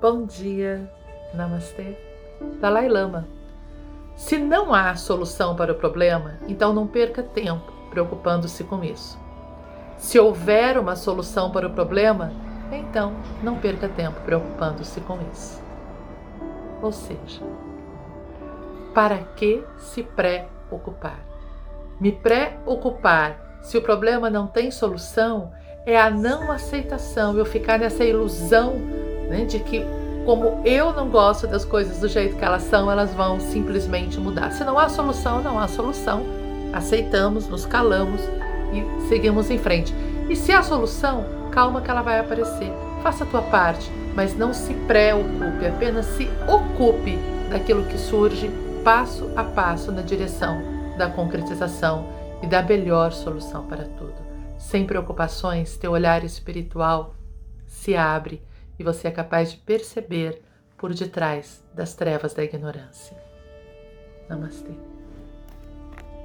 Bom dia, Namastê. Dalai Lama. Se não há solução para o problema, então não perca tempo preocupando-se com isso. Se houver uma solução para o problema, então não perca tempo preocupando-se com isso. Ou seja, para que se preocupar? Me preocupar se o problema não tem solução é a não aceitação, eu ficar nessa ilusão né, de que, como eu não gosto das coisas do jeito que elas são, elas vão simplesmente mudar. Se não há solução, não há solução. Aceitamos, nos calamos e seguimos em frente. E se há solução, calma que ela vai aparecer. Faça a tua parte, mas não se preocupe, apenas se ocupe daquilo que surge passo a passo na direção da concretização e da melhor solução para tudo. Sem preocupações, teu olhar espiritual se abre e você é capaz de perceber por detrás das trevas da ignorância. Namastê.